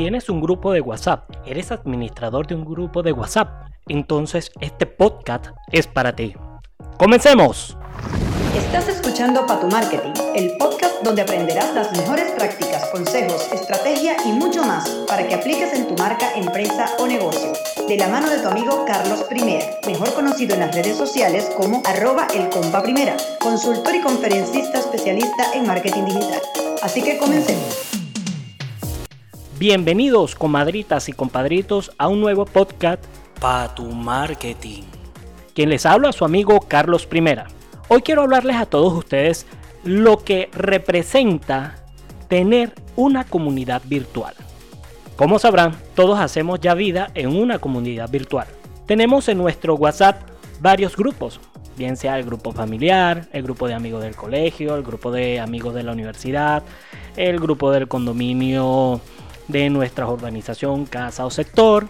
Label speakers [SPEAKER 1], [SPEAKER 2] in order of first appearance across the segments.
[SPEAKER 1] Tienes un grupo de WhatsApp, eres administrador de un grupo de WhatsApp, entonces este podcast es para ti. ¡Comencemos!
[SPEAKER 2] Estás escuchando Para tu Marketing, el podcast donde aprenderás las mejores prácticas, consejos, estrategia y mucho más para que apliques en tu marca, empresa o negocio. De la mano de tu amigo Carlos Primera, mejor conocido en las redes sociales como arroba el compa primera, consultor y conferencista especialista en marketing digital. Así que comencemos.
[SPEAKER 1] Bienvenidos comadritas y compadritos a un nuevo podcast para tu marketing. Quien les habla a su amigo Carlos Primera. Hoy quiero hablarles a todos ustedes lo que representa tener una comunidad virtual. Como sabrán, todos hacemos ya vida en una comunidad virtual. Tenemos en nuestro WhatsApp varios grupos, bien sea el grupo familiar, el grupo de amigos del colegio, el grupo de amigos de la universidad, el grupo del condominio de nuestra urbanización, casa o sector.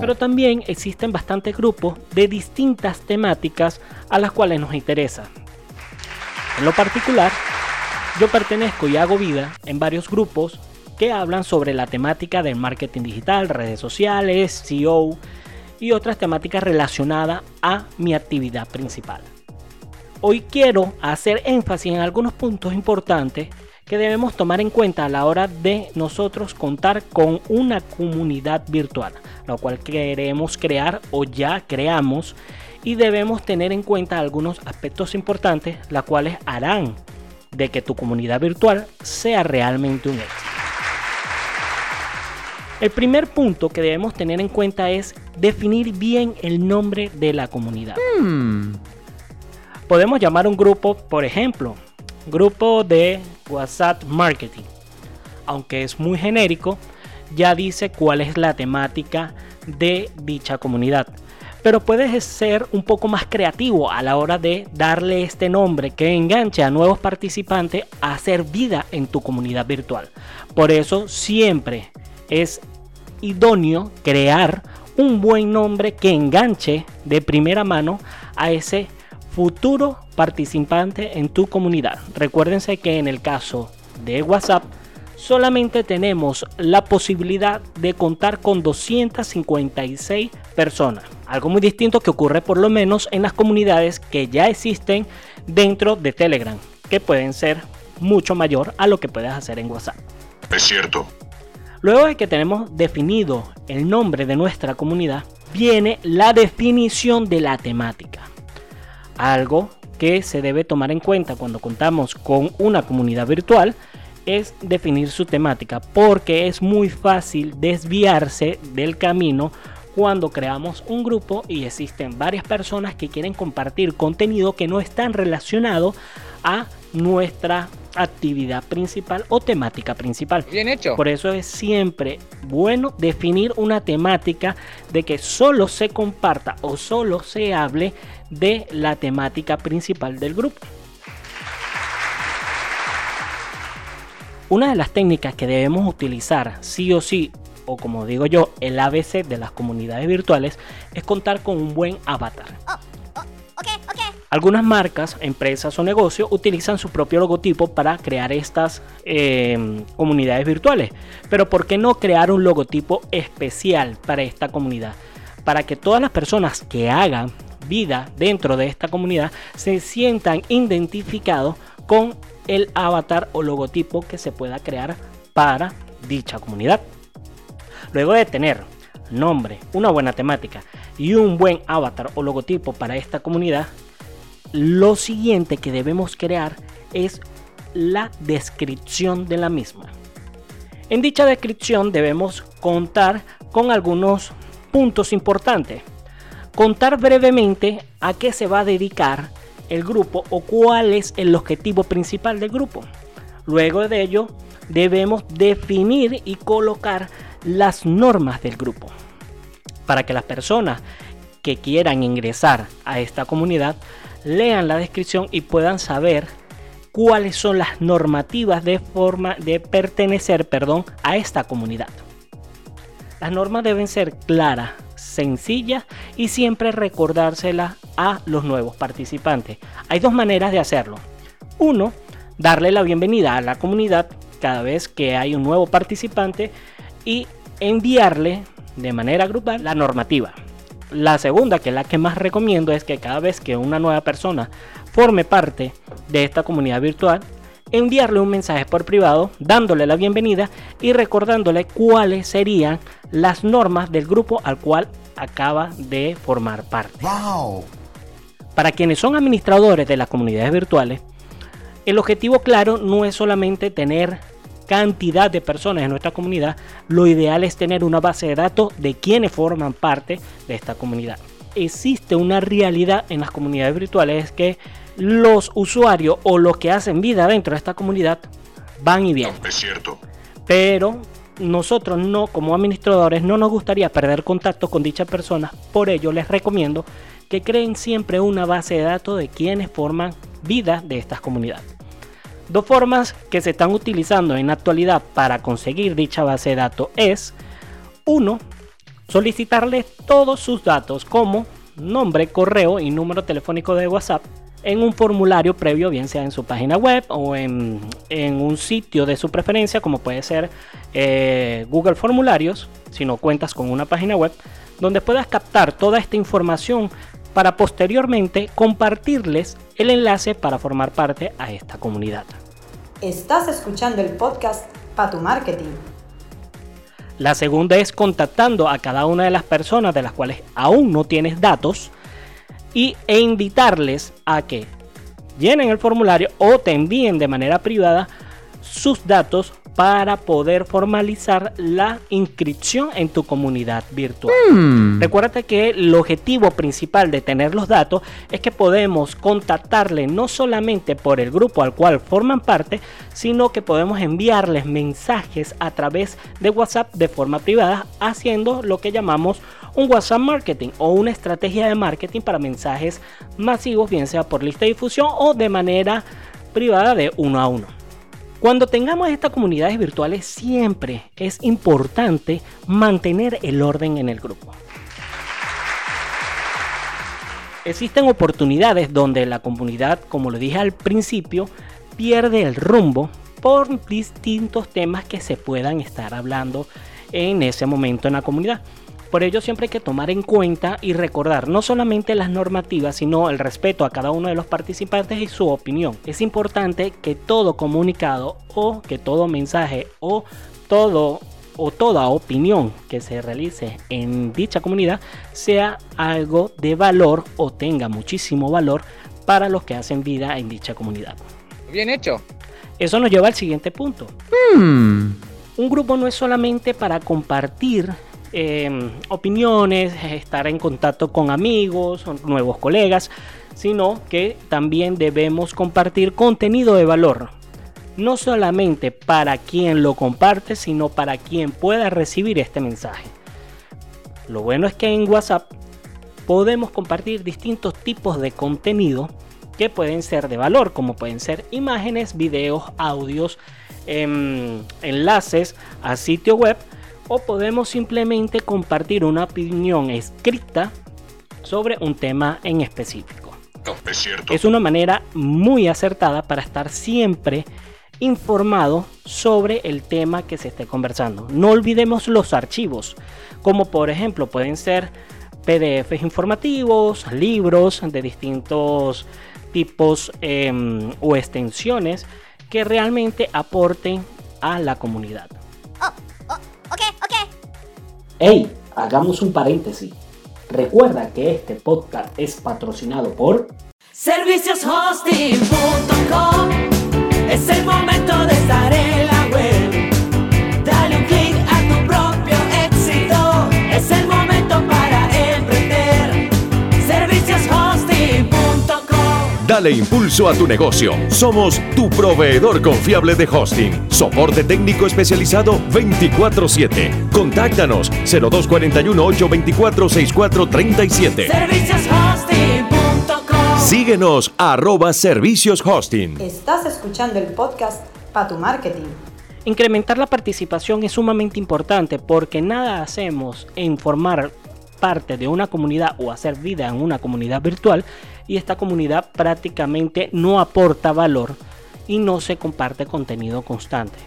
[SPEAKER 1] Pero también existen bastantes grupos de distintas temáticas a las cuales nos interesa. En lo particular, yo pertenezco y hago vida en varios grupos que hablan sobre la temática del marketing digital, redes sociales, SEO y otras temáticas relacionadas a mi actividad principal. Hoy quiero hacer énfasis en algunos puntos importantes que debemos tomar en cuenta a la hora de nosotros contar con una comunidad virtual, la cual queremos crear o ya creamos y debemos tener en cuenta algunos aspectos importantes, las cuales harán de que tu comunidad virtual sea realmente un éxito. El primer punto que debemos tener en cuenta es definir bien el nombre de la comunidad. Hmm. Podemos llamar un grupo, por ejemplo, grupo de WhatsApp Marketing. Aunque es muy genérico, ya dice cuál es la temática de dicha comunidad. Pero puedes ser un poco más creativo a la hora de darle este nombre que enganche a nuevos participantes a hacer vida en tu comunidad virtual. Por eso siempre es idóneo crear un buen nombre que enganche de primera mano a ese futuro participante en tu comunidad. Recuérdense que en el caso de WhatsApp solamente tenemos la posibilidad de contar con 256 personas. Algo muy distinto que ocurre por lo menos en las comunidades que ya existen dentro de Telegram, que pueden ser mucho mayor a lo que puedes hacer en WhatsApp.
[SPEAKER 3] Es cierto.
[SPEAKER 1] Luego de que tenemos definido el nombre de nuestra comunidad, viene la definición de la temática. Algo que se debe tomar en cuenta cuando contamos con una comunidad virtual es definir su temática porque es muy fácil desviarse del camino cuando creamos un grupo y existen varias personas que quieren compartir contenido que no están relacionado a nuestra actividad principal o temática principal.
[SPEAKER 4] Bien hecho.
[SPEAKER 1] Por eso es siempre bueno definir una temática de que solo se comparta o solo se hable de la temática principal del grupo. Una de las técnicas que debemos utilizar sí o sí, o como digo yo, el ABC de las comunidades virtuales, es contar con un buen avatar. Oh, algunas marcas, empresas o negocios utilizan su propio logotipo para crear estas eh, comunidades virtuales. Pero ¿por qué no crear un logotipo especial para esta comunidad? Para que todas las personas que hagan vida dentro de esta comunidad se sientan identificados con el avatar o logotipo que se pueda crear para dicha comunidad. Luego de tener nombre, una buena temática y un buen avatar o logotipo para esta comunidad, lo siguiente que debemos crear es la descripción de la misma. En dicha descripción debemos contar con algunos puntos importantes. Contar brevemente a qué se va a dedicar el grupo o cuál es el objetivo principal del grupo. Luego de ello debemos definir y colocar las normas del grupo para que las personas que quieran ingresar a esta comunidad lean la descripción y puedan saber cuáles son las normativas de forma de pertenecer, perdón, a esta comunidad. Las normas deben ser claras, sencillas y siempre recordárselas a los nuevos participantes. Hay dos maneras de hacerlo. Uno, darle la bienvenida a la comunidad cada vez que hay un nuevo participante y enviarle de manera grupal la normativa. La segunda, que es la que más recomiendo, es que cada vez que una nueva persona forme parte de esta comunidad virtual, enviarle un mensaje por privado dándole la bienvenida y recordándole cuáles serían las normas del grupo al cual acaba de formar parte. Para quienes son administradores de las comunidades virtuales, el objetivo claro no es solamente tener cantidad de personas en nuestra comunidad, lo ideal es tener una base de datos de quienes forman parte de esta comunidad. Existe una realidad en las comunidades virtuales que los usuarios o los que hacen vida dentro de esta comunidad van y vienen.
[SPEAKER 3] es cierto.
[SPEAKER 1] Pero nosotros no, como administradores, no nos gustaría perder contacto con dichas personas. Por ello les recomiendo que creen siempre una base de datos de quienes forman vida de estas comunidades. Dos formas que se están utilizando en la actualidad para conseguir dicha base de datos es, uno, solicitarles todos sus datos como nombre, correo y número telefónico de WhatsApp en un formulario previo, bien sea en su página web o en, un sitio de su preferencia, como puede ser eh, Google Formularios, si no cuentas con una página web, donde puedas captar toda esta información para posteriormente compartirles el enlace para formar parte a esta comunidad.
[SPEAKER 2] Estás escuchando el podcast para tu marketing.
[SPEAKER 1] La segunda es contactando a cada una de las personas de las cuales aún no tienes datos y, e invitarles a que llenen el formulario o te envíen de manera privada sus datos para poder formalizar la inscripción en tu comunidad virtual. Hmm. Recuerda que el objetivo principal de tener los datos es que podemos contactarle no solamente por el grupo al cual forman parte, sino que podemos enviarles mensajes a través de WhatsApp de forma privada, haciendo lo que llamamos un WhatsApp marketing o una estrategia de marketing para mensajes masivos, bien sea por lista de difusión o de manera privada de uno a uno. Cuando tengamos estas comunidades virtuales siempre es importante mantener el orden en el grupo. Existen oportunidades donde la comunidad, como lo dije al principio, pierde el rumbo por distintos temas que se puedan estar hablando en ese momento en la comunidad. Por ello siempre hay que tomar en cuenta y recordar no solamente las normativas, sino el respeto a cada uno de los participantes y su opinión. Es importante que todo comunicado o que todo mensaje o todo o toda opinión que se realice en dicha comunidad sea algo de valor o tenga muchísimo valor para los que hacen vida en dicha comunidad.
[SPEAKER 4] Bien hecho.
[SPEAKER 1] Eso nos lleva al siguiente punto. Hmm. Un grupo no es solamente para compartir Em, opiniones, estar en contacto con amigos, nuevos colegas, sino que también debemos compartir contenido de valor. No solamente para quien lo comparte, sino para quien pueda recibir este mensaje. Lo bueno es que en WhatsApp podemos compartir distintos tipos de contenido que pueden ser de valor, como pueden ser imágenes, videos, audios, em, enlaces a sitio web o podemos simplemente compartir una opinión escrita sobre un tema en específico. Es, una manera muy acertada para estar siempre informado sobre el tema que se esté conversando. No olvidemos los archivos, como por ejemplo pueden ser PDFs informativos, libros de distintos tipos em, o extensiones que realmente aporten a la comunidad. Hey, hagamos un paréntesis. Recuerda que este podcast es patrocinado por
[SPEAKER 5] servicioshosting.com. Dale
[SPEAKER 3] impulso a tu negocio. Somos tu proveedor confiable de hosting. Soporte técnico especializado 24/7. Contáctanos 0241-824-6437.
[SPEAKER 5] Servicioshosting.com.
[SPEAKER 3] Síguenos arroba servicios hosting.
[SPEAKER 2] Estás escuchando el podcast para tu marketing.
[SPEAKER 1] Incrementar la participación es sumamente importante porque nada hacemos en formar parte de una comunidad o hacer vida en una comunidad virtual y esta comunidad prácticamente no aporta valor y no se comparte contenido constante.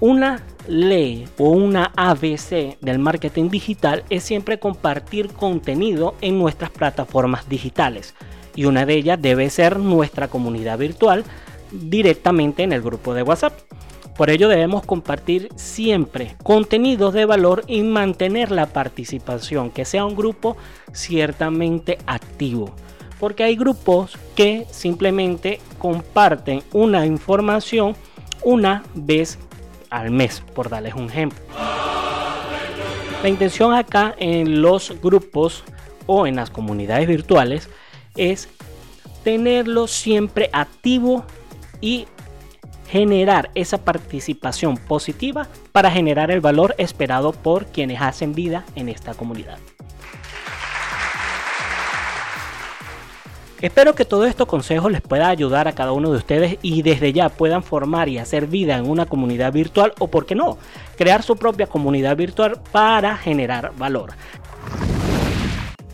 [SPEAKER 1] Una ley o una ABC del marketing digital es siempre compartir contenido en nuestras plataformas digitales y una de ellas debe ser nuestra comunidad virtual directamente en el grupo de WhatsApp. Por ello debemos compartir siempre contenidos de valor y mantener la participación, que sea un grupo ciertamente activo. Porque hay grupos que simplemente comparten una información una vez al mes, por darles un ejemplo. La intención acá en los grupos o en las comunidades virtuales es tenerlo siempre activo y generar esa participación positiva para generar el valor esperado por quienes hacen vida en esta comunidad. Espero que todos estos consejos les pueda ayudar a cada uno de ustedes y desde ya puedan formar y hacer vida en una comunidad virtual o, por qué no, crear su propia comunidad virtual para generar valor.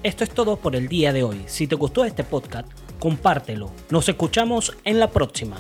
[SPEAKER 1] Esto es todo por el día de hoy. Si te gustó este podcast, compártelo. Nos escuchamos en la próxima.